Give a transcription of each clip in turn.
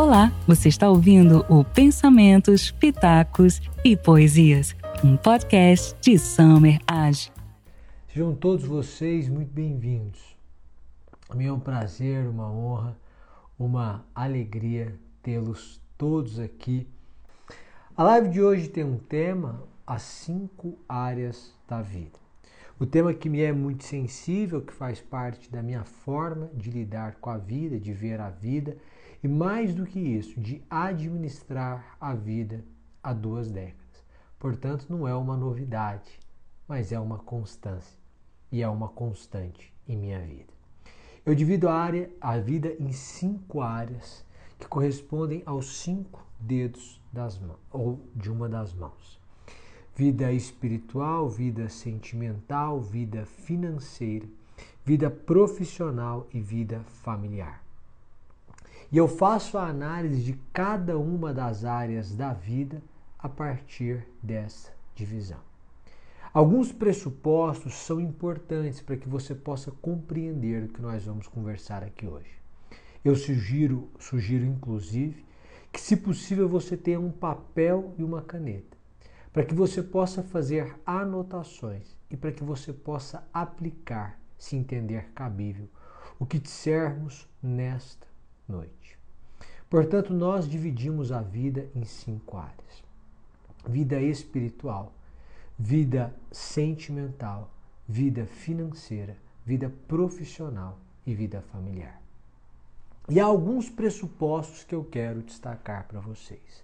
Olá, você está ouvindo o Pensamentos, Pitacos e Poesias, um podcast de Summer Age. Sejam todos vocês muito bem-vindos. É um prazer, uma honra, uma alegria tê-los todos aqui. A live de hoje tem um tema: as cinco áreas da vida. O tema que me é muito sensível, que faz parte da minha forma de lidar com a vida, de ver a vida e mais do que isso, de administrar a vida há duas décadas. Portanto, não é uma novidade, mas é uma constância e é uma constante em minha vida. Eu divido a, área, a vida em cinco áreas que correspondem aos cinco dedos das mãos ou de uma das mãos vida espiritual, vida sentimental, vida financeira, vida profissional e vida familiar. E eu faço a análise de cada uma das áreas da vida a partir dessa divisão. Alguns pressupostos são importantes para que você possa compreender o que nós vamos conversar aqui hoje. Eu sugiro, sugiro inclusive, que se possível você tenha um papel e uma caneta para que você possa fazer anotações e para que você possa aplicar, se entender cabível, o que dissermos nesta noite. Portanto, nós dividimos a vida em cinco áreas: vida espiritual, vida sentimental, vida financeira, vida profissional e vida familiar. E há alguns pressupostos que eu quero destacar para vocês.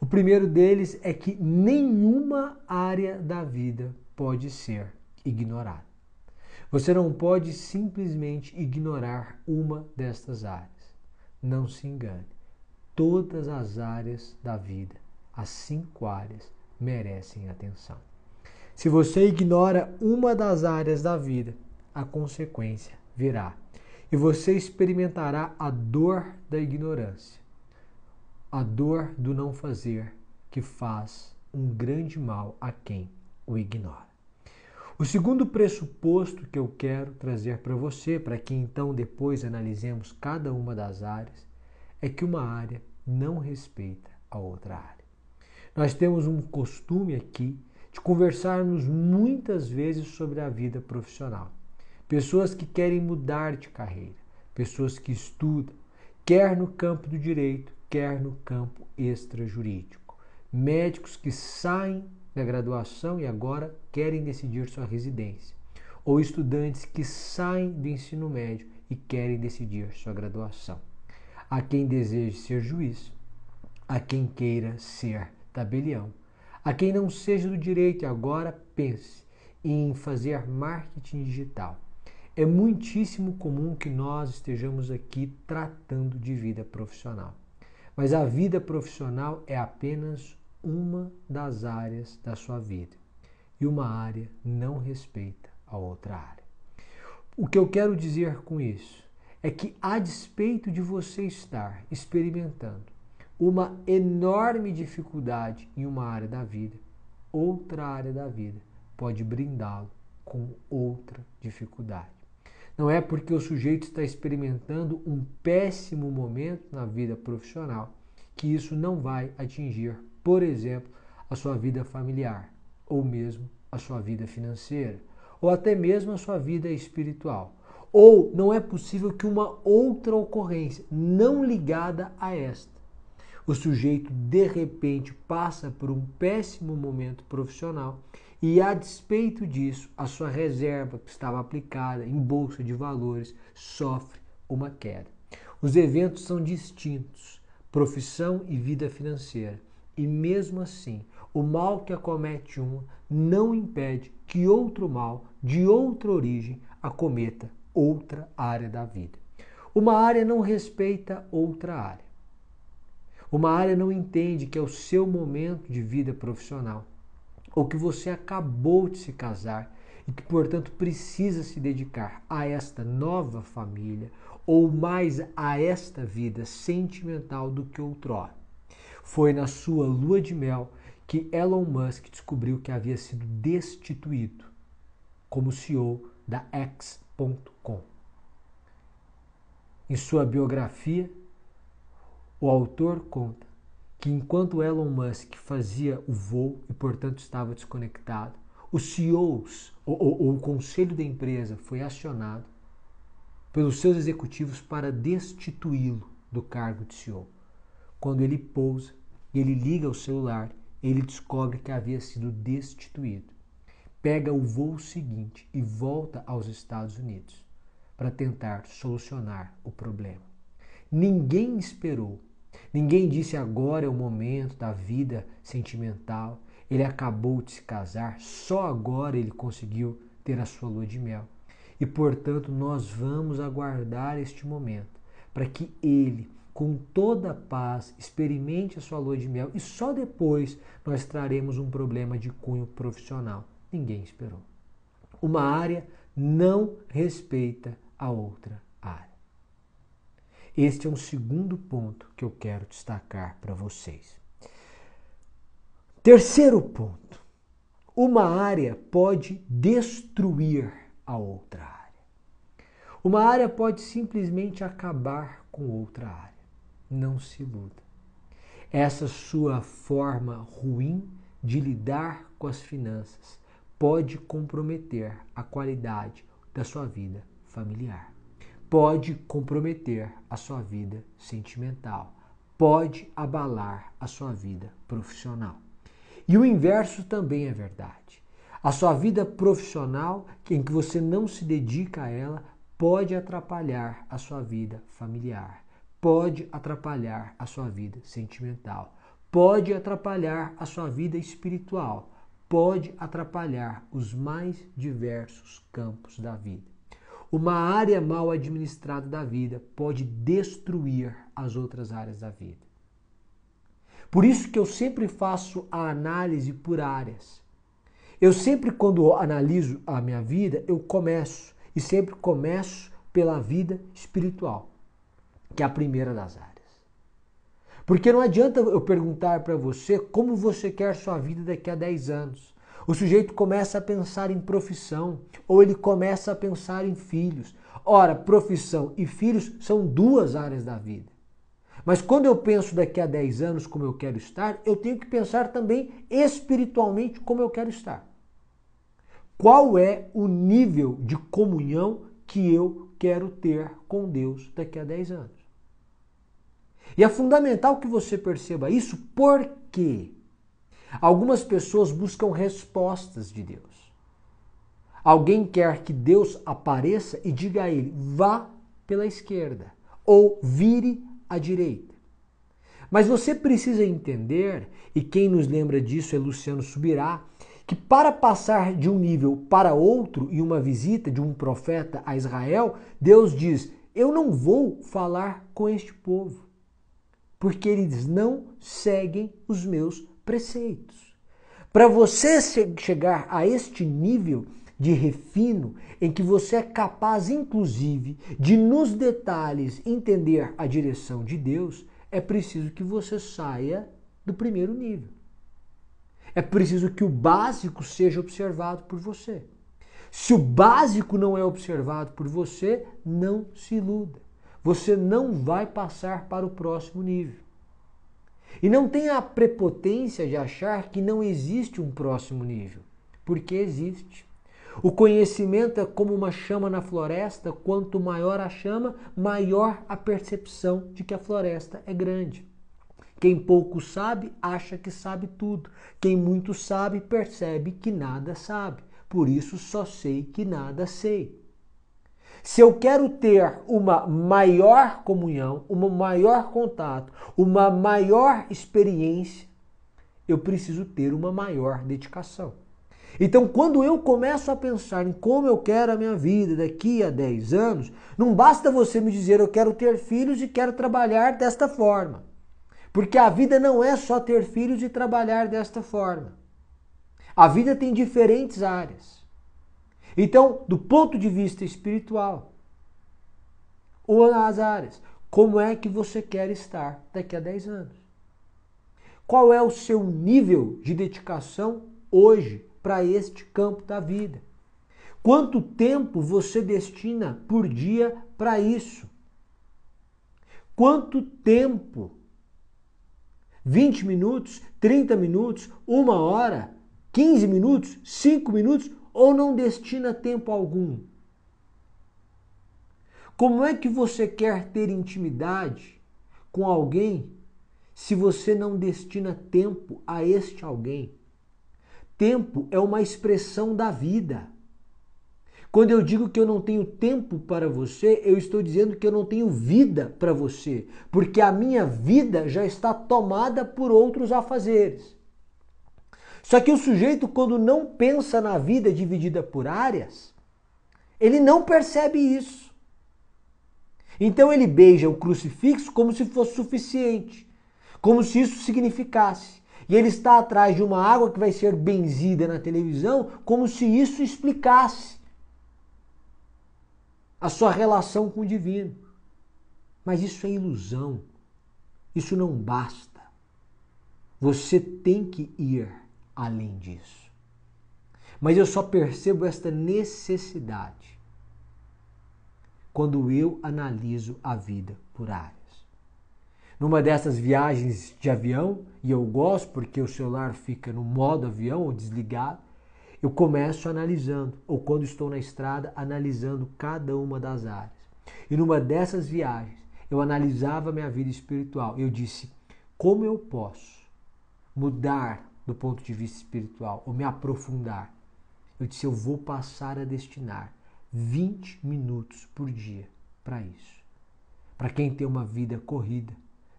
O primeiro deles é que nenhuma área da vida pode ser ignorada. Você não pode simplesmente ignorar uma destas áreas. Não se engane. Todas as áreas da vida, as cinco áreas, merecem atenção. Se você ignora uma das áreas da vida, a consequência virá e você experimentará a dor da ignorância a dor do não fazer que faz um grande mal a quem o ignora. O segundo pressuposto que eu quero trazer para você, para que então depois analisemos cada uma das áreas, é que uma área não respeita a outra área. Nós temos um costume aqui de conversarmos muitas vezes sobre a vida profissional. Pessoas que querem mudar de carreira, pessoas que estudam, quer no campo do direito, quer no campo extrajurídico. Médicos que saem da graduação e agora querem decidir sua residência. Ou estudantes que saem do ensino médio e querem decidir sua graduação. Há quem deseje ser juiz, há quem queira ser tabelião, há quem não seja do direito e agora pense em fazer marketing digital. É muitíssimo comum que nós estejamos aqui tratando de vida profissional. Mas a vida profissional é apenas uma das áreas da sua vida. E uma área não respeita a outra área. O que eu quero dizer com isso é que, a despeito de você estar experimentando uma enorme dificuldade em uma área da vida, outra área da vida pode brindá-lo com outra dificuldade. Não é porque o sujeito está experimentando um péssimo momento na vida profissional que isso não vai atingir, por exemplo, a sua vida familiar, ou mesmo a sua vida financeira, ou até mesmo a sua vida espiritual. Ou não é possível que uma outra ocorrência não ligada a esta. O sujeito de repente passa por um péssimo momento profissional e, a despeito disso, a sua reserva que estava aplicada em bolsa de valores sofre uma queda. Os eventos são distintos, profissão e vida financeira, e mesmo assim, o mal que acomete uma não impede que outro mal, de outra origem, acometa outra área da vida. Uma área não respeita outra área. Uma área não entende que é o seu momento de vida profissional ou que você acabou de se casar e que, portanto, precisa se dedicar a esta nova família ou mais a esta vida sentimental do que outrora. Foi na sua lua de mel que Elon Musk descobriu que havia sido destituído como CEO da X.com. Em sua biografia, O autor conta que enquanto Elon Musk fazia o voo e, portanto, estava desconectado, os CEOs, ou, ou o conselho da empresa, foi acionado pelos seus executivos para destituí-lo do cargo de CEO. Quando ele pousa e ele liga o celular, ele descobre que havia sido destituído. Pega o voo seguinte e volta aos Estados Unidos para tentar solucionar o problema. Ninguém esperou Ninguém disse agora é o momento da vida sentimental. Ele acabou de se casar, só agora ele conseguiu ter a sua lua de mel. E portanto, nós vamos aguardar este momento para que ele, com toda a paz, experimente a sua lua de mel e só depois nós traremos um problema de cunho profissional. Ninguém esperou. Uma área não respeita a outra área. Este é um segundo ponto que eu quero destacar para vocês. Terceiro ponto: uma área pode destruir a outra área. Uma área pode simplesmente acabar com outra área. Não se iluda. Essa sua forma ruim de lidar com as finanças pode comprometer a qualidade da sua vida familiar pode comprometer a sua vida sentimental, pode abalar a sua vida profissional. E o inverso também é verdade. A sua vida profissional, em que você não se dedica a ela, pode atrapalhar a sua vida familiar, pode atrapalhar a sua vida sentimental, pode atrapalhar a sua vida espiritual, pode atrapalhar os mais diversos campos da vida. Uma área mal administrada da vida pode destruir as outras áreas da vida. Por isso que eu sempre faço a análise por áreas. Eu sempre, quando analiso a minha vida, eu começo, e sempre começo pela vida espiritual, que é a primeira das áreas. Porque não adianta eu perguntar para você como você quer sua vida daqui a 10 anos. O sujeito começa a pensar em profissão ou ele começa a pensar em filhos. Ora, profissão e filhos são duas áreas da vida. Mas quando eu penso daqui a 10 anos como eu quero estar, eu tenho que pensar também espiritualmente como eu quero estar. Qual é o nível de comunhão que eu quero ter com Deus daqui a 10 anos? E é fundamental que você perceba isso, porque Algumas pessoas buscam respostas de Deus. Alguém quer que Deus apareça e diga a ele: vá pela esquerda ou vire à direita. Mas você precisa entender, e quem nos lembra disso é Luciano Subirá, que para passar de um nível para outro e uma visita de um profeta a Israel, Deus diz: Eu não vou falar com este povo, porque eles não seguem os meus preceitos. Para você chegar a este nível de refino, em que você é capaz, inclusive, de nos detalhes entender a direção de Deus, é preciso que você saia do primeiro nível. É preciso que o básico seja observado por você. Se o básico não é observado por você, não se iluda. Você não vai passar para o próximo nível. E não tenha a prepotência de achar que não existe um próximo nível, porque existe. O conhecimento é como uma chama na floresta, quanto maior a chama, maior a percepção de que a floresta é grande. Quem pouco sabe, acha que sabe tudo. Quem muito sabe, percebe que nada sabe. Por isso só sei que nada sei. Se eu quero ter uma maior comunhão, um maior contato, uma maior experiência, eu preciso ter uma maior dedicação. Então, quando eu começo a pensar em como eu quero a minha vida daqui a 10 anos, não basta você me dizer eu quero ter filhos e quero trabalhar desta forma. Porque a vida não é só ter filhos e trabalhar desta forma. A vida tem diferentes áreas. Então, do ponto de vista espiritual, ou nas áreas, como é que você quer estar daqui a 10 anos? Qual é o seu nível de dedicação hoje para este campo da vida? Quanto tempo você destina por dia para isso? Quanto tempo 20 minutos, 30 minutos, uma hora, 15 minutos, 5 minutos ou não destina tempo algum? Como é que você quer ter intimidade com alguém se você não destina tempo a este alguém? Tempo é uma expressão da vida. Quando eu digo que eu não tenho tempo para você, eu estou dizendo que eu não tenho vida para você, porque a minha vida já está tomada por outros afazeres. Só que o sujeito, quando não pensa na vida dividida por áreas, ele não percebe isso. Então ele beija o crucifixo como se fosse suficiente, como se isso significasse. E ele está atrás de uma água que vai ser benzida na televisão, como se isso explicasse a sua relação com o divino. Mas isso é ilusão. Isso não basta. Você tem que ir além disso. Mas eu só percebo esta necessidade quando eu analiso a vida por áreas. Numa dessas viagens de avião, e eu gosto porque o celular fica no modo avião ou desligado, eu começo analisando, ou quando estou na estrada, analisando cada uma das áreas. E numa dessas viagens, eu analisava minha vida espiritual. Eu disse: como eu posso mudar do ponto de vista espiritual, ou me aprofundar? Eu disse: eu vou passar a destinar 20 minutos por dia para isso. Para quem tem uma vida corrida,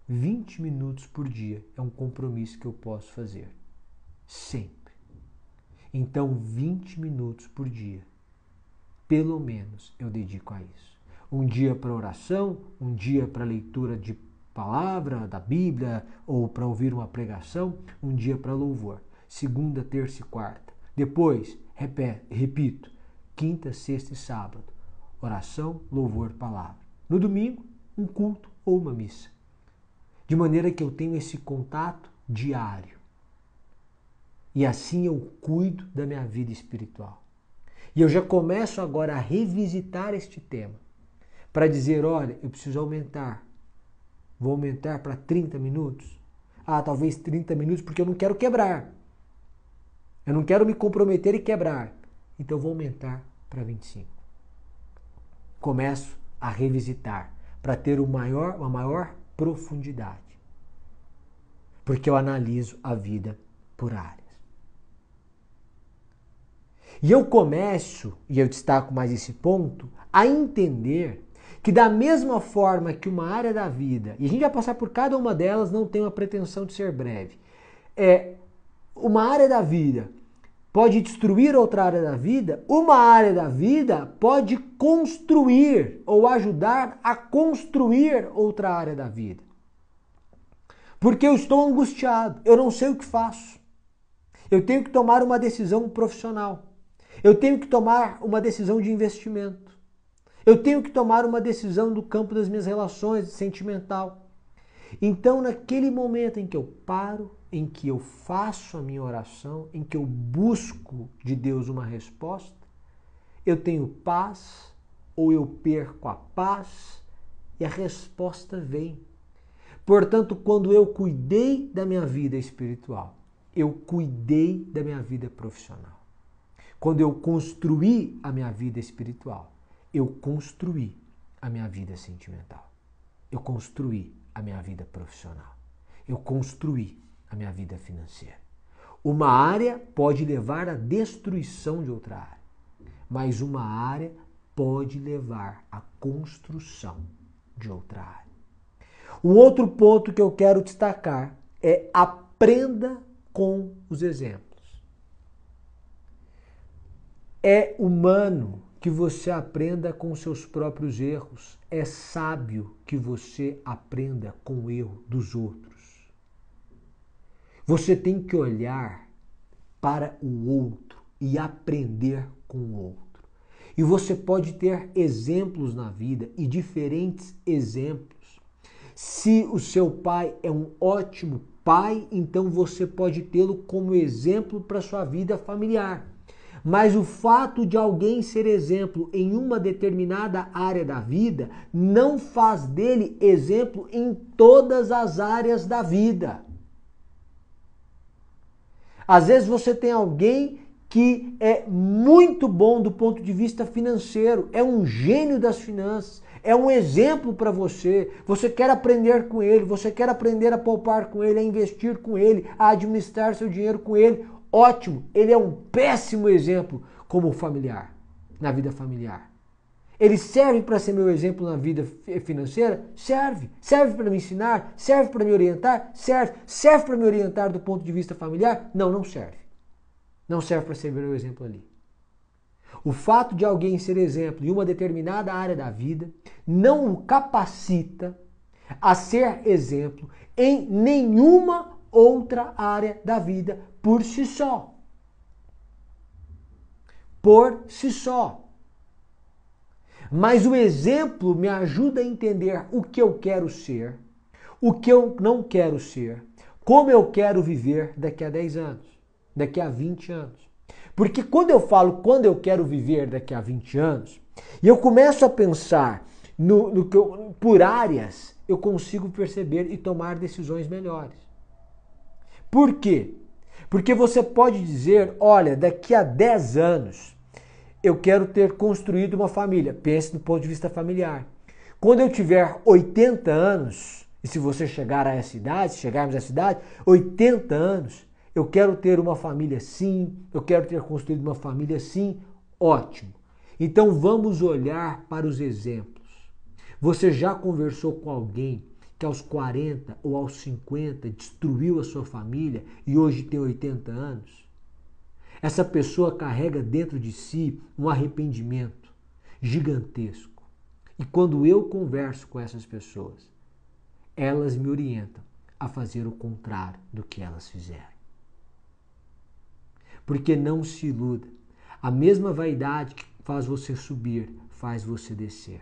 20 minutos por dia é um compromisso que eu posso fazer. Sempre. Então, 20 minutos por dia, pelo menos, eu dedico a isso. Um dia para oração, um dia para leitura de palavra da Bíblia ou para ouvir uma pregação, um dia para louvor. Segunda, terça e quarta. Depois, repito, quinta, sexta e sábado. Oração, louvor, palavra. No domingo, um culto ou uma missa. De maneira que eu tenho esse contato diário. E assim eu cuido da minha vida espiritual. E eu já começo agora a revisitar este tema para dizer: olha, eu preciso aumentar. Vou aumentar para 30 minutos. Ah, talvez 30 minutos porque eu não quero quebrar. Eu não quero me comprometer e quebrar. Então vou aumentar para 25. Começo a revisitar para ter o maior, uma maior profundidade. Porque eu analiso a vida por áreas. E eu começo, e eu destaco mais esse ponto, a entender que da mesma forma que uma área da vida, e a gente vai passar por cada uma delas, não tem uma pretensão de ser breve, é uma área da vida pode destruir outra área da vida, uma área da vida pode construir ou ajudar a construir outra área da vida. Porque eu estou angustiado, eu não sei o que faço. Eu tenho que tomar uma decisão profissional. Eu tenho que tomar uma decisão de investimento. Eu tenho que tomar uma decisão do campo das minhas relações, sentimental. Então, naquele momento em que eu paro em que eu faço a minha oração, em que eu busco de Deus uma resposta, eu tenho paz ou eu perco a paz e a resposta vem. Portanto, quando eu cuidei da minha vida espiritual, eu cuidei da minha vida profissional. Quando eu construí a minha vida espiritual, eu construí a minha vida sentimental. Eu construí a minha vida profissional. Eu construí a minha vida financeira. Uma área pode levar à destruição de outra área, mas uma área pode levar à construção de outra área. Um outro ponto que eu quero destacar é aprenda com os exemplos. É humano que você aprenda com seus próprios erros. É sábio que você aprenda com o erro dos outros. Você tem que olhar para o outro e aprender com o outro. E você pode ter exemplos na vida e diferentes exemplos. Se o seu pai é um ótimo pai, então você pode tê-lo como exemplo para sua vida familiar. Mas o fato de alguém ser exemplo em uma determinada área da vida não faz dele exemplo em todas as áreas da vida. Às vezes você tem alguém que é muito bom do ponto de vista financeiro, é um gênio das finanças, é um exemplo para você. Você quer aprender com ele, você quer aprender a poupar com ele, a investir com ele, a administrar seu dinheiro com ele. Ótimo, ele é um péssimo exemplo como familiar, na vida familiar. Ele serve para ser meu exemplo na vida financeira? Serve. Serve para me ensinar? Serve para me orientar? Serve. Serve para me orientar do ponto de vista familiar? Não, não serve. Não serve para ser meu exemplo ali. O fato de alguém ser exemplo em uma determinada área da vida não o capacita a ser exemplo em nenhuma outra área da vida por si só. Por si só. Mas o exemplo me ajuda a entender o que eu quero ser, o que eu não quero ser, como eu quero viver daqui a 10 anos, daqui a 20 anos. Porque quando eu falo quando eu quero viver daqui a 20 anos, e eu começo a pensar no, no que eu, por áreas, eu consigo perceber e tomar decisões melhores. Por quê? Porque você pode dizer, olha, daqui a 10 anos eu quero ter construído uma família. Pense do ponto de vista familiar. Quando eu tiver 80 anos, e se você chegar a essa idade, chegarmos a essa idade, 80 anos, eu quero ter uma família sim, eu quero ter construído uma família sim, ótimo. Então vamos olhar para os exemplos. Você já conversou com alguém que aos 40 ou aos 50 destruiu a sua família e hoje tem 80 anos? Essa pessoa carrega dentro de si um arrependimento gigantesco. E quando eu converso com essas pessoas, elas me orientam a fazer o contrário do que elas fizeram. Porque não se iluda. A mesma vaidade que faz você subir faz você descer.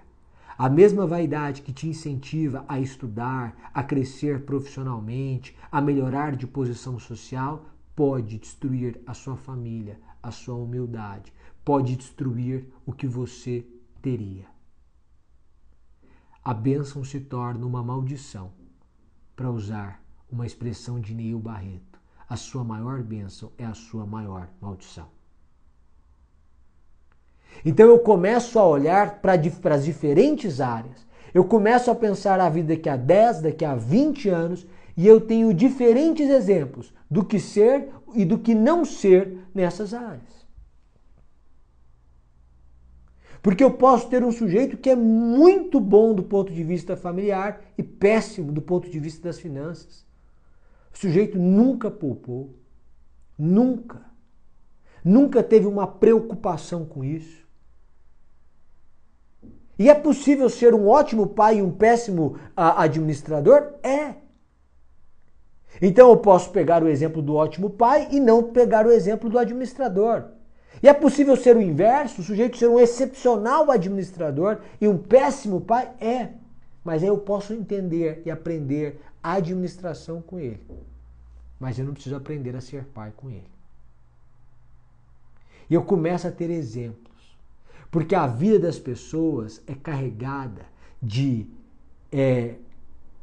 A mesma vaidade que te incentiva a estudar, a crescer profissionalmente, a melhorar de posição social, pode destruir a sua família, a sua humildade, pode destruir o que você teria. A bênção se torna uma maldição, para usar uma expressão de Neil Barreto. A sua maior bênção é a sua maior maldição. Então eu começo a olhar para as diferentes áreas. Eu começo a pensar a vida daqui a 10, daqui a 20 anos e eu tenho diferentes exemplos do que ser e do que não ser nessas áreas. Porque eu posso ter um sujeito que é muito bom do ponto de vista familiar e péssimo do ponto de vista das finanças. O sujeito nunca poupou, nunca. Nunca teve uma preocupação com isso. E é possível ser um ótimo pai e um péssimo administrador? É. Então eu posso pegar o exemplo do ótimo pai e não pegar o exemplo do administrador. E é possível ser o inverso, o sujeito ser um excepcional administrador e um péssimo pai? É. Mas aí eu posso entender e aprender a administração com ele. Mas eu não preciso aprender a ser pai com ele. E eu começo a ter exemplos. Porque a vida das pessoas é carregada de é,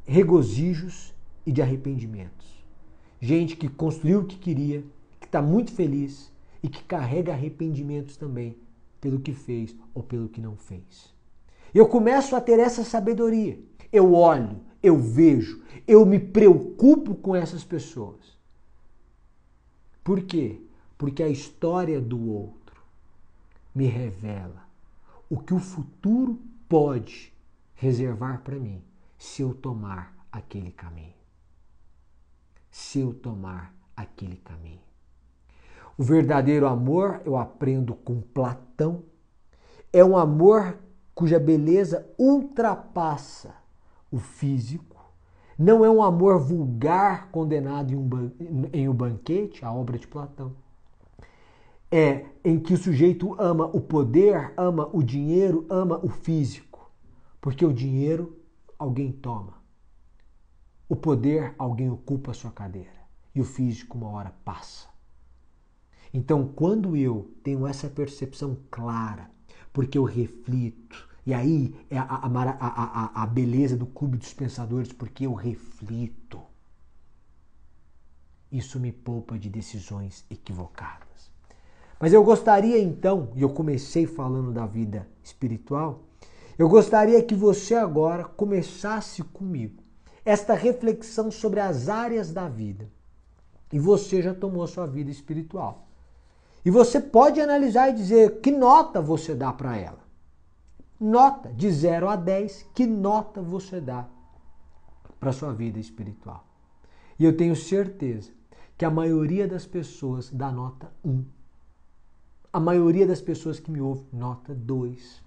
regozijos e de arrependimentos. Gente que construiu o que queria, que está muito feliz e que carrega arrependimentos também pelo que fez ou pelo que não fez. Eu começo a ter essa sabedoria. Eu olho, eu vejo, eu me preocupo com essas pessoas. Por quê? Porque a história do outro me revela o que o futuro pode reservar para mim se eu tomar aquele caminho se eu tomar aquele caminho. O verdadeiro amor, eu aprendo com Platão, é um amor cuja beleza ultrapassa o físico. Não é um amor vulgar condenado em um, em um banquete, a obra de Platão. É em que o sujeito ama o poder, ama o dinheiro, ama o físico. Porque o dinheiro alguém toma. O poder, alguém ocupa a sua cadeira. E o físico, uma hora passa. Então, quando eu tenho essa percepção clara, porque eu reflito, e aí é a, a, a, a, beleza do clube dos pensadores, porque eu reflito. Isso me poupa de decisões equivocadas. Mas eu gostaria então, e eu comecei falando da vida espiritual, eu gostaria que você agora começasse comigo esta reflexão sobre as áreas da vida. E você já tomou sua vida espiritual. E você pode analisar e dizer que nota você dá para ela. Nota de 0 a 10, que nota você dá para sua vida espiritual? E eu tenho certeza que a maioria das pessoas dá nota 1. A maioria das pessoas que me ouvem, nota 2.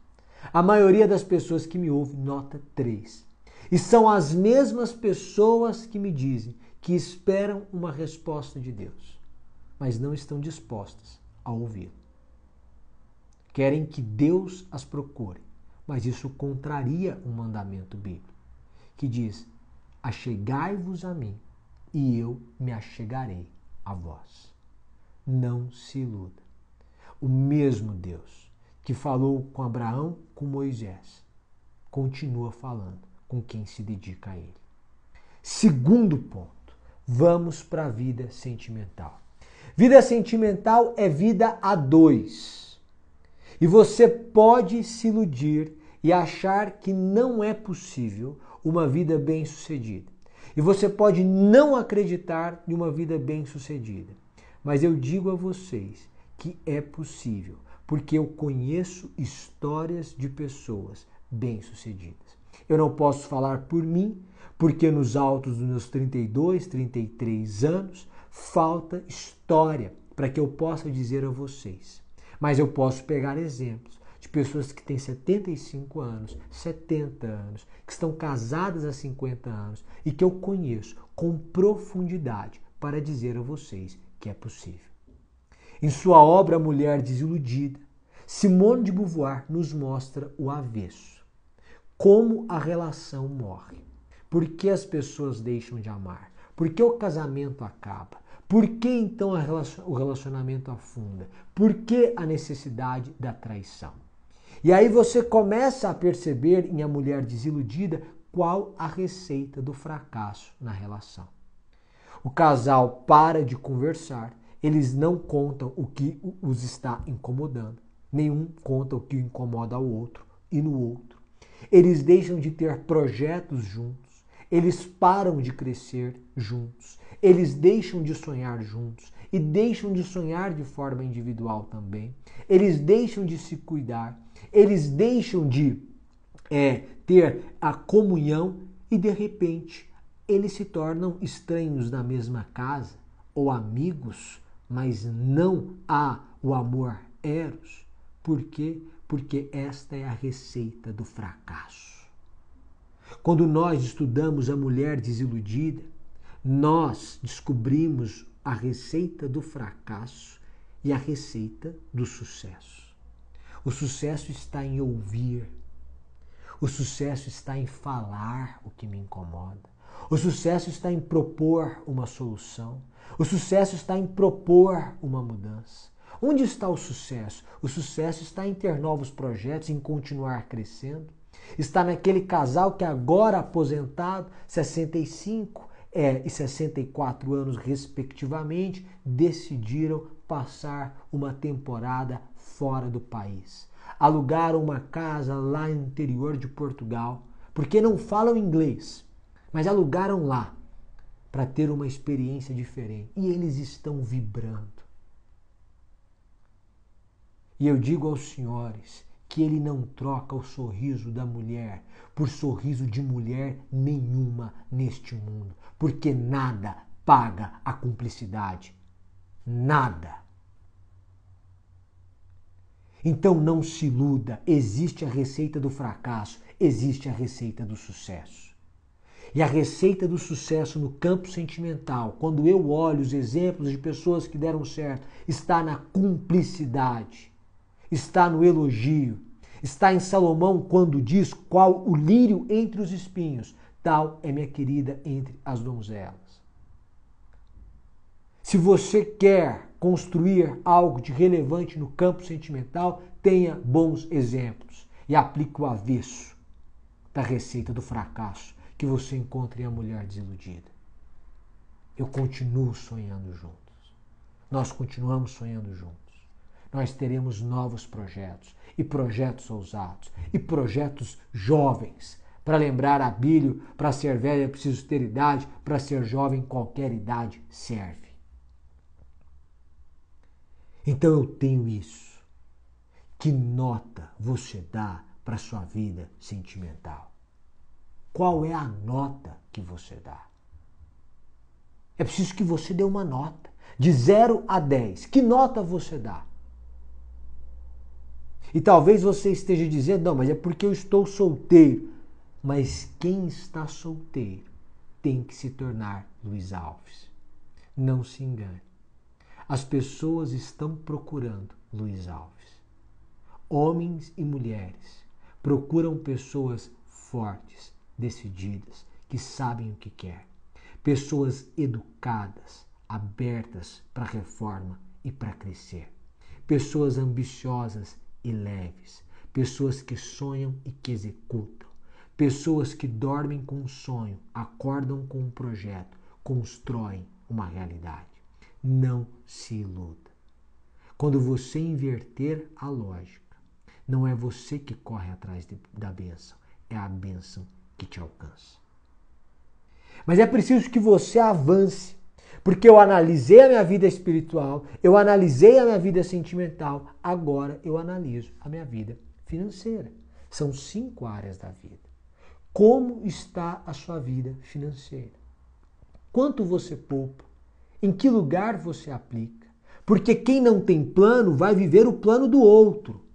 A maioria das pessoas que me ouvem, nota 3. E são as mesmas pessoas que me dizem que esperam uma resposta de Deus, mas não estão dispostas a ouvi-lo. Querem que Deus as procure, mas isso contraria um mandamento bíblico, que diz: Achegai-vos a mim e eu me achegarei a vós. Não se iluda. O mesmo Deus que falou com Abraão, com Moisés, continua falando com quem se dedica a ele. Segundo ponto, vamos para a vida sentimental. Vida sentimental é vida a dois. E você pode se iludir e achar que não é possível uma vida bem-sucedida. E você pode não acreditar em uma vida bem-sucedida. Mas eu digo a vocês que é possível, porque eu conheço histórias de pessoas bem-sucedidas. Eu não posso falar por mim, porque nos altos dos meus 32, 33 anos, falta história para que eu possa dizer a vocês. Mas eu posso pegar exemplos de pessoas que têm 75 anos, 70 anos, que estão casadas há 50 anos e que eu conheço com profundidade para dizer a vocês que é possível. Em sua obra Mulher Desiludida, Simone de Beauvoir nos mostra o avesso. Como a relação morre. Por que as pessoas deixam de amar? Por que o casamento acaba? Por que então o relacionamento afunda? Por que a necessidade da traição? E aí você começa a perceber em A Mulher Desiludida qual a receita do fracasso na relação. O casal para de conversar, eles não contam o que os está incomodando, nenhum conta o que incomoda ao outro e no outro. Eles deixam de ter projetos juntos, eles param de crescer juntos, eles deixam de sonhar juntos e deixam de sonhar de forma individual também. Eles deixam de se cuidar, eles deixam de é, ter a comunhão e de repente eles se tornam estranhos na mesma casa ou amigos, mas não há o amor eros. Por quê? Porque esta é a receita do fracasso. Quando nós estudamos a mulher desiludida, nós descobrimos a receita do fracasso e a receita do sucesso. O sucesso está em ouvir. O sucesso está em falar o que me incomoda. O sucesso está em propor uma solução. O sucesso está em propor uma mudança. Onde está o sucesso? O sucesso está em ter novos projetos, em continuar crescendo. Está naquele casal que agora aposentado, 65 é, e 64 anos respectivamente, decidiram passar uma temporada fora do país. Alugaram uma casa lá no interior de Portugal, porque não falam inglês, mas alugaram lá para ter uma experiência diferente. E eles estão vibrando. E eu digo aos senhores que ele não troca o sorriso da mulher por sorriso de mulher nenhuma neste mundo, porque nada paga a cumplicidade. Nada. Então não se iluda, existe a receita do fracasso, existe a receita do sucesso. E a receita do sucesso no campo sentimental, quando eu olho os exemplos de pessoas que deram certo, está na cumplicidade, está no elogio, está em Salomão quando diz qual o lírio entre os espinhos, tal é minha querida entre as donzelas. Se você quer construir algo de relevante no campo sentimental, tenha bons exemplos e aplique o avesso da receita do fracasso que você encontra em A Mulher Desiludida. eu continuo sonhando juntos. Nós continuamos sonhando juntos. Nós teremos novos projetos, e projetos ousados, e projetos jovens. Para lembrar a Bílio, para ser velho é preciso ter idade, para ser jovem qualquer idade serve. Então eu tenho isso. Que nota você dá para sua vida sentimental? Qual é a nota que você dá? É preciso que você dê uma nota. De 0 a 10. Que nota você dá? E talvez você esteja dizendo, não, mas é porque eu estou solteiro. Mas quem está solteiro tem que se tornar Luiz Alves. Não se engane. As pessoas estão procurando Luiz Alves. Homens e mulheres procuram pessoas fortes, decididas, que sabem o que quer. Pessoas educadas, abertas para reforma e para crescer. Pessoas ambiciosas e leves. Pessoas que sonham e que executam. Pessoas que dormem com um sonho, acordam com um projeto, constroem uma realidade. Não se iluda. Quando você inverter a lógica, não é você que corre atrás de, da bênção, é a bênção que te alcança. Mas é preciso que você avance porque eu analisei a minha vida espiritual, eu analisei a minha vida sentimental, agora eu analiso a minha vida financeira. São cinco áreas da vida. Como está a sua vida financeira? Quanto você poupa? Em que lugar você aplica? Porque quem não tem plano vai viver o plano do outro.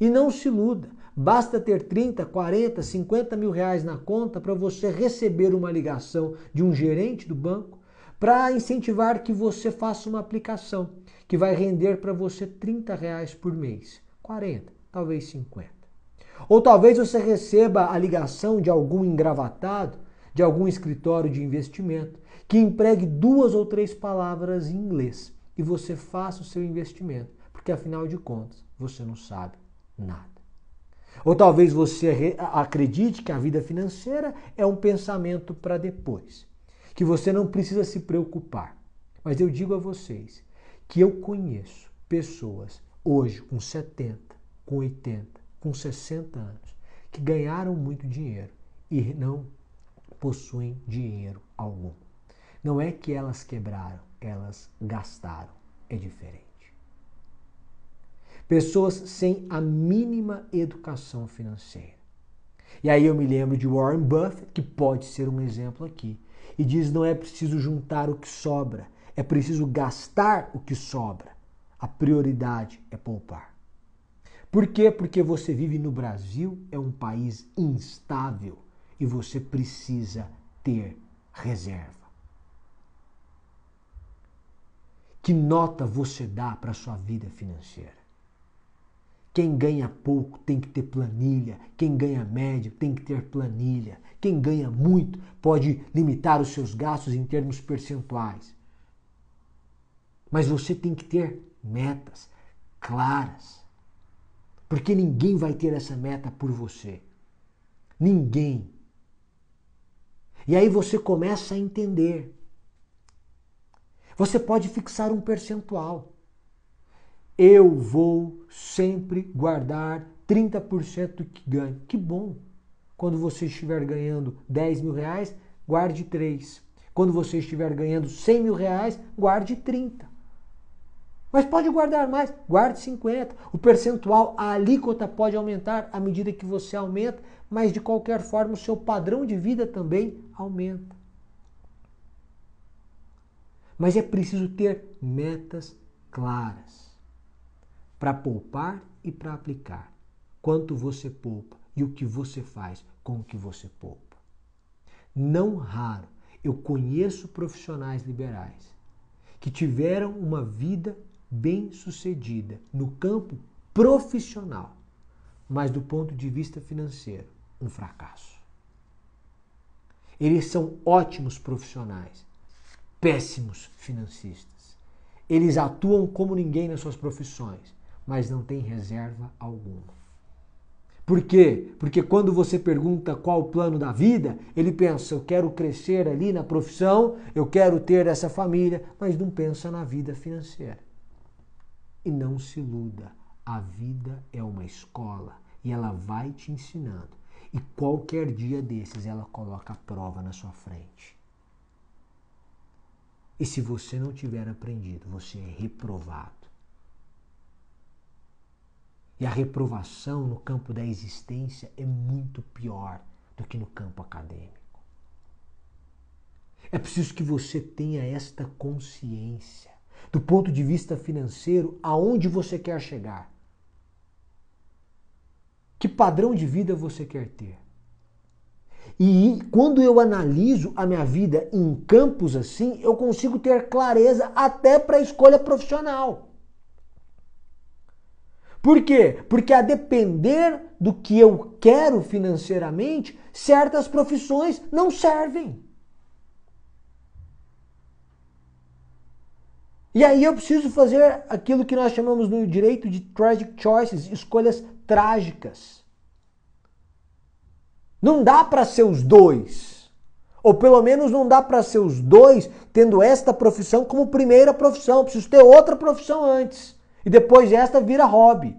E não se iluda. Basta ter 30, 40, 50 mil reais na conta para você receber uma ligação de um gerente do banco para incentivar que você faça uma aplicação que vai render para você 30 reais por mês, 40, talvez 50. Ou talvez você receba a ligação de algum engravatado, de algum escritório de investimento, que empregue duas ou três palavras em inglês e você faça o seu investimento, porque afinal de contas você não sabe nada. Ou talvez você acredite que a vida financeira é um pensamento para depois que você não precisa se preocupar. Mas eu digo a vocês que eu conheço pessoas hoje com 70, com 80, com 60 anos que ganharam muito dinheiro e não possuem dinheiro algum. Não é que elas quebraram, elas gastaram. É diferente. Pessoas sem a mínima educação financeira. E aí eu me lembro de Warren Buffett, que pode ser um exemplo aqui e diz: não é preciso juntar o que sobra, é preciso gastar o que sobra. A prioridade é poupar. Por quê? Porque você vive no Brasil, é um país instável e você precisa ter reserva. Que nota você dá para a sua vida financeira? Quem ganha pouco tem que ter planilha. Quem ganha médio tem que ter planilha. Quem ganha muito pode limitar os seus gastos em termos percentuais. Mas você tem que ter metas claras. Porque ninguém vai ter essa meta por você. Ninguém. E aí você começa a entender. Você pode fixar um percentual eu vou sempre guardar 30% do que ganho. Que bom! Quando você estiver ganhando 10 mil reais, guarde 3. Quando você estiver ganhando 100 mil reais, guarde 30. Mas pode guardar mais, guarde 50. O percentual, a alíquota pode aumentar à medida que você aumenta, mas de qualquer forma o seu padrão de vida também aumenta. Mas é preciso ter metas claras para poupar e para aplicar. Quanto você poupa e o que você faz com o que você poupa. Não raro eu conheço profissionais liberais que tiveram uma vida bem sucedida no campo profissional, mas do ponto de vista financeiro, um fracasso. Eles são ótimos profissionais, péssimos financistas. Eles atuam como ninguém nas suas profissões, mas não tem reserva alguma. Por quê? Porque quando você pergunta qual o plano da vida, ele pensa, eu quero crescer ali na profissão, eu quero ter essa família, mas não pensa na vida financeira. E não se iluda, a vida é uma escola e ela vai te ensinando. E qualquer dia desses ela coloca a prova na sua frente. E se você não tiver aprendido, você é reprovado. E a reprovação no campo da existência é muito pior do que no campo acadêmico. É preciso que você tenha esta consciência do ponto de vista financeiro aonde você quer chegar. Que padrão de vida você quer ter? E quando eu analiso a minha vida em campos assim, eu consigo ter clareza até para a escolha profissional. Por quê? Porque a depender do que eu quero financeiramente, certas profissões não servem. E aí eu preciso fazer aquilo que nós chamamos no direito de tragic choices, escolhas trágicas. Não dá para ser os dois. Ou pelo menos não dá para ser os dois tendo esta profissão como primeira profissão. preciso ter outra profissão antes. E depois esta vira hobby,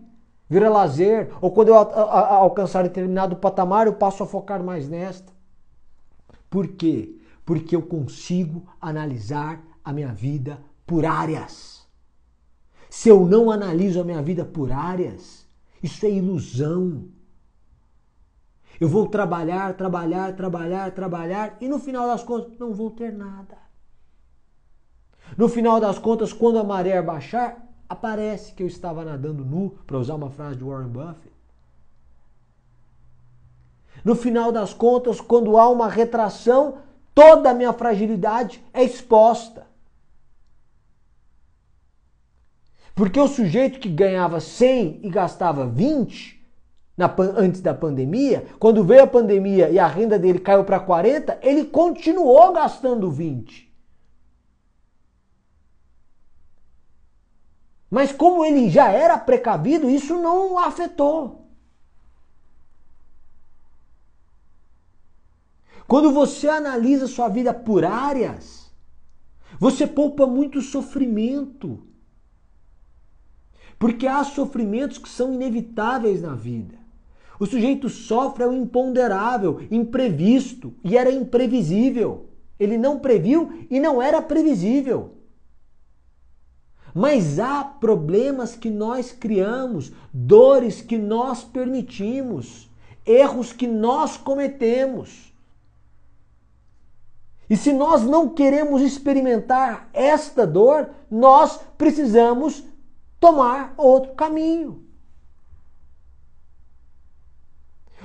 vira lazer. Ou quando eu alcançar determinado patamar, eu passo a focar mais nesta. Por quê? Porque eu consigo analisar a minha vida por áreas. Se eu não analiso a minha vida por áreas, isso é ilusão. Eu vou trabalhar, trabalhar, trabalhar, trabalhar e no final das contas não vou ter nada. No final das contas, quando a maré baixar, aparece que eu estava nadando nu, para usar uma frase de Warren Buffett. No final das contas, quando há uma retração, toda a minha fragilidade é exposta. Porque o sujeito que ganhava 100 e gastava 20, na, antes da pandemia, quando veio a pandemia e a renda dele caiu para 40, ele continuou gastando 20. Mas como ele já era precavido, isso não afetou. Quando você analisa sua vida por áreas, você poupa muito sofrimento. Porque há sofrimentos que são inevitáveis na vida. O sujeito sofre é o imponderável, imprevisto e era imprevisível. Ele não previu e não era previsível. Mas há problemas que nós criamos, dores que nós permitimos, erros que nós cometemos. E se nós não queremos experimentar esta dor, nós precisamos tomar outro caminho.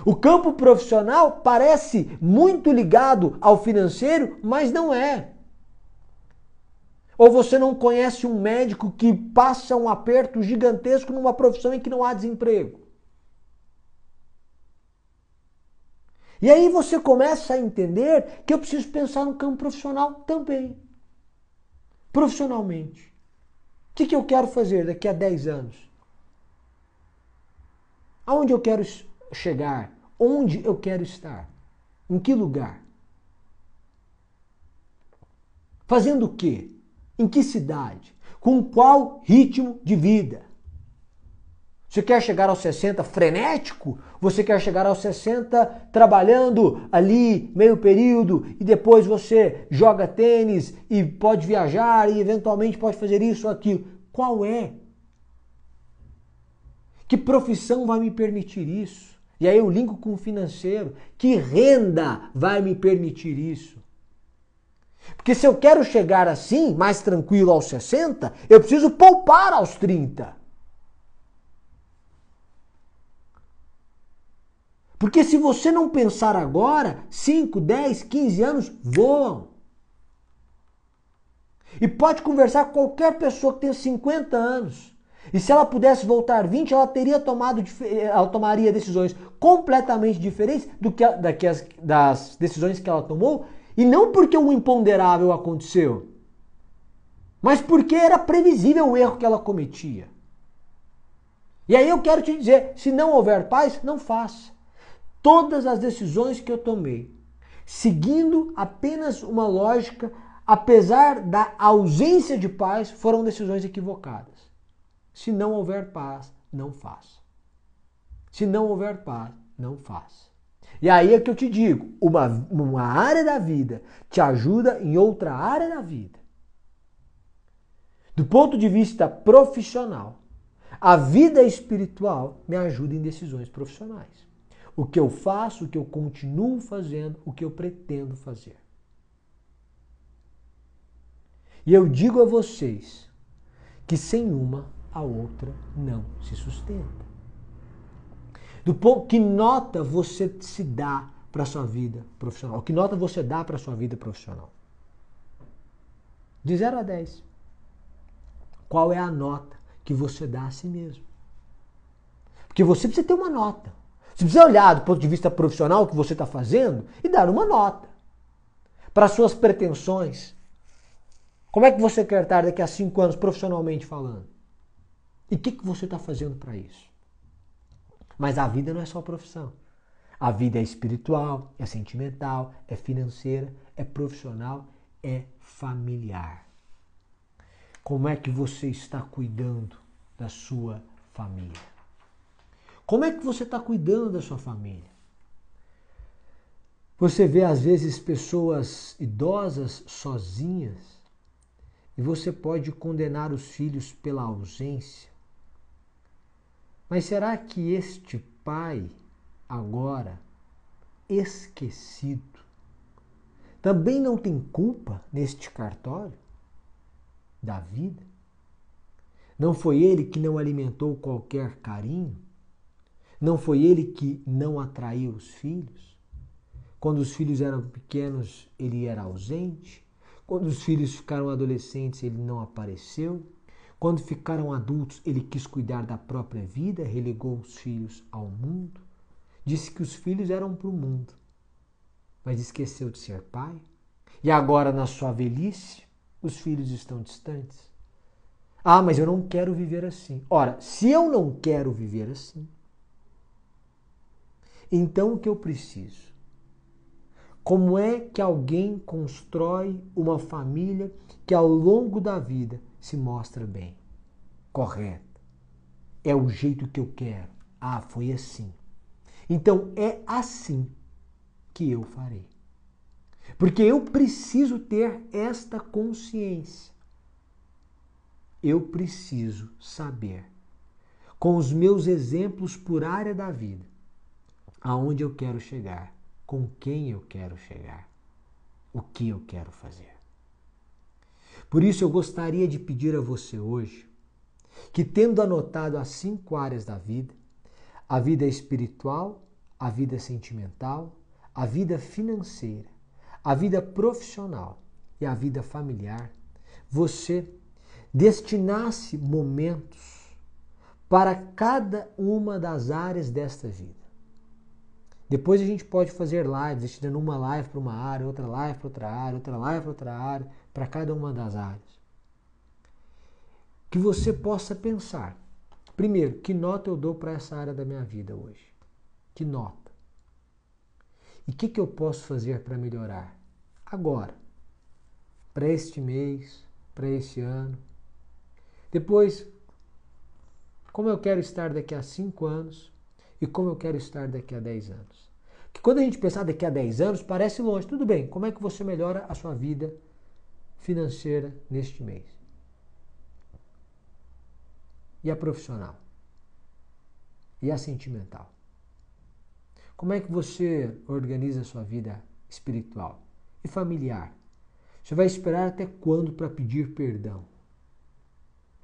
O campo profissional parece muito ligado ao financeiro, mas não é. Ou você não conhece um médico que passa um aperto gigantesco numa profissão em que não há desemprego. E aí você começa a entender que eu preciso pensar no campo profissional também. Profissionalmente. O que, que eu quero fazer daqui a 10 anos? Aonde eu quero chegar? Onde eu quero estar? Em que lugar? Fazendo o quê? Em que cidade? Com qual ritmo de vida? Você quer chegar aos 60 frenético? Você quer chegar aos 60 trabalhando ali meio período e depois você joga tênis e pode viajar e eventualmente pode fazer isso ou aquilo? Qual é que profissão vai me permitir isso? E aí eu linko com o financeiro. Que renda vai me permitir isso? Porque se eu quero chegar assim, mais tranquilo aos 60, eu preciso poupar aos 30. Porque se você não pensar agora, 5, 10, 15 anos voam. E pode conversar com qualquer pessoa que tenha 50 anos. E se ela pudesse voltar 20, ela teria tomado ela tomaria decisões completamente diferentes do que das, das decisões que ela tomou, e não porque um imponderável aconteceu, mas porque era previsível o erro que ela cometia. E aí eu quero te dizer: se não houver paz, não faça. Todas as decisões que eu tomei, seguindo apenas uma lógica, apesar da ausência de paz, foram decisões equivocadas. Se não houver paz, não faça. Se não houver paz, não faça. E aí é que eu te digo: uma, uma área da vida te ajuda em outra área da vida. Do ponto de vista profissional, a vida espiritual me ajuda em decisões profissionais. O que eu faço, o que eu continuo fazendo, o que eu pretendo fazer. E eu digo a vocês que sem uma, a outra não se sustenta. Do ponto que nota você se dá para sua vida profissional? Que nota você dá para sua vida profissional? De 0 a 10. Qual é a nota que você dá a si mesmo? Porque você precisa ter uma nota. Você precisa olhar do ponto de vista profissional o que você está fazendo e dar uma nota para suas pretensões. Como é que você quer estar daqui a cinco anos profissionalmente falando? E o que, que você está fazendo para isso? Mas a vida não é só profissão. A vida é espiritual, é sentimental, é financeira, é profissional, é familiar. Como é que você está cuidando da sua família? Como é que você está cuidando da sua família? Você vê às vezes pessoas idosas sozinhas e você pode condenar os filhos pela ausência. Mas será que este pai, agora esquecido, também não tem culpa neste cartório? da vida? Não foi ele que não alimentou qualquer carinho? Não foi ele que não atraiu os filhos? Quando os filhos eram pequenos, ele era ausente. Quando os filhos ficaram adolescentes, ele não apareceu. Quando ficaram adultos, ele quis cuidar da própria vida, relegou os filhos ao mundo. Disse que os filhos eram para o mundo, mas esqueceu de ser pai. E agora, na sua velhice, os filhos estão distantes. Ah, mas eu não quero viver assim. Ora, se eu não quero viver assim, então o que eu preciso? Como é que alguém constrói uma família que ao longo da vida se mostra bem, correta? É o jeito que eu quero. Ah, foi assim. Então é assim que eu farei. Porque eu preciso ter esta consciência. Eu preciso saber, com os meus exemplos por área da vida, aonde eu quero chegar, com quem eu quero chegar, o que eu quero fazer. Por isso eu gostaria de pedir a você hoje que, tendo anotado as cinco áreas da vida, a vida espiritual, a vida sentimental, a vida financeira a vida profissional e a vida familiar, você destinasse momentos para cada uma das áreas desta vida. Depois a gente pode fazer lives, destinando uma live para uma área, outra live para outra área, outra live para outra área, para cada uma das áreas. Que você possa pensar, primeiro, que nota eu dou para essa área da minha vida hoje? Que nota? E o que, que eu posso fazer para melhorar? Agora, para este mês, para este ano. Depois, como eu quero estar daqui a 5 anos e como eu quero estar daqui a 10 anos. Que quando a gente pensar daqui a 10 anos, parece longe. Tudo bem, como é que você melhora a sua vida financeira neste mês? E a profissional? E a sentimental? Como é que você organiza a sua vida espiritual e familiar? Você vai esperar até quando para pedir perdão?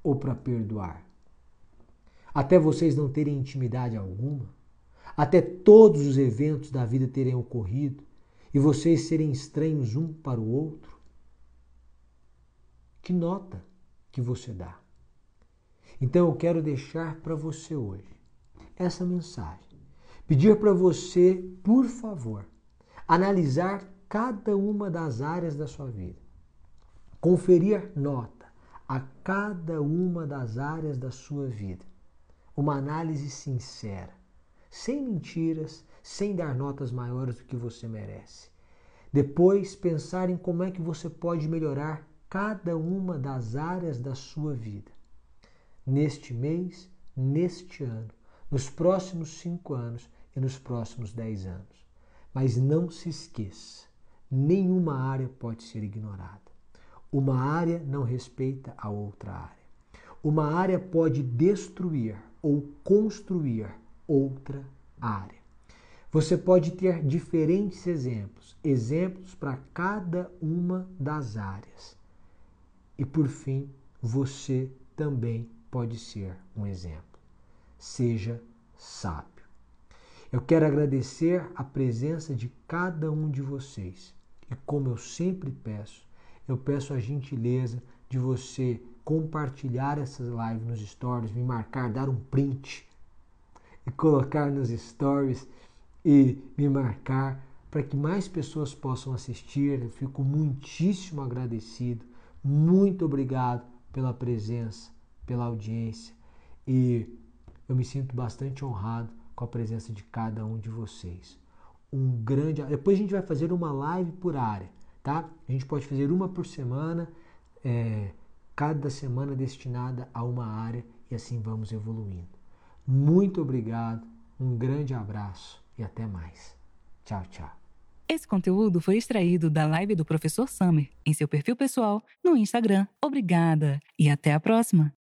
Ou para perdoar? Até vocês não terem intimidade alguma? Até todos os eventos da vida terem ocorrido e vocês serem estranhos um para o outro? Que nota que você dá? Então eu quero deixar para você hoje essa mensagem pedir para você, por favor, analisar cada uma das áreas da sua vida. Conferir nota a cada uma das áreas da sua vida. uma análise sincera, sem mentiras, sem dar notas maiores do que você merece. Depois, pensar em como é que você pode melhorar cada uma das áreas da sua vida. Neste mês, neste ano, nos próximos cinco anos e nos próximos dez anos. Mas não se esqueça: nenhuma área pode ser ignorada. Uma área não respeita a outra área. Uma área pode destruir ou construir outra área. Você pode ter diferentes exemplos, exemplos para cada uma das áreas. E por fim, você também pode ser um exemplo. Seja sábio. Eu quero agradecer a presença de cada um de vocês. E como eu sempre peço, eu peço a gentileza de você compartilhar essas lives nos stories, me marcar, dar um print e colocar nos stories e me marcar para que mais pessoas possam assistir. Eu fico muitíssimo agradecido. Muito obrigado pela presença, pela audiência e eu me sinto bastante honrado com a presença de cada um de vocês. Um grande. Depois a gente vai fazer uma live por área, tá? A gente pode fazer uma por semana, é, cada semana destinada a uma área e assim vamos evoluindo. Muito obrigado, um grande abraço e até mais. Tchau, tchau. Esse conteúdo foi extraído da live do professor Summer em seu perfil pessoal no Instagram. Obrigada e até a próxima!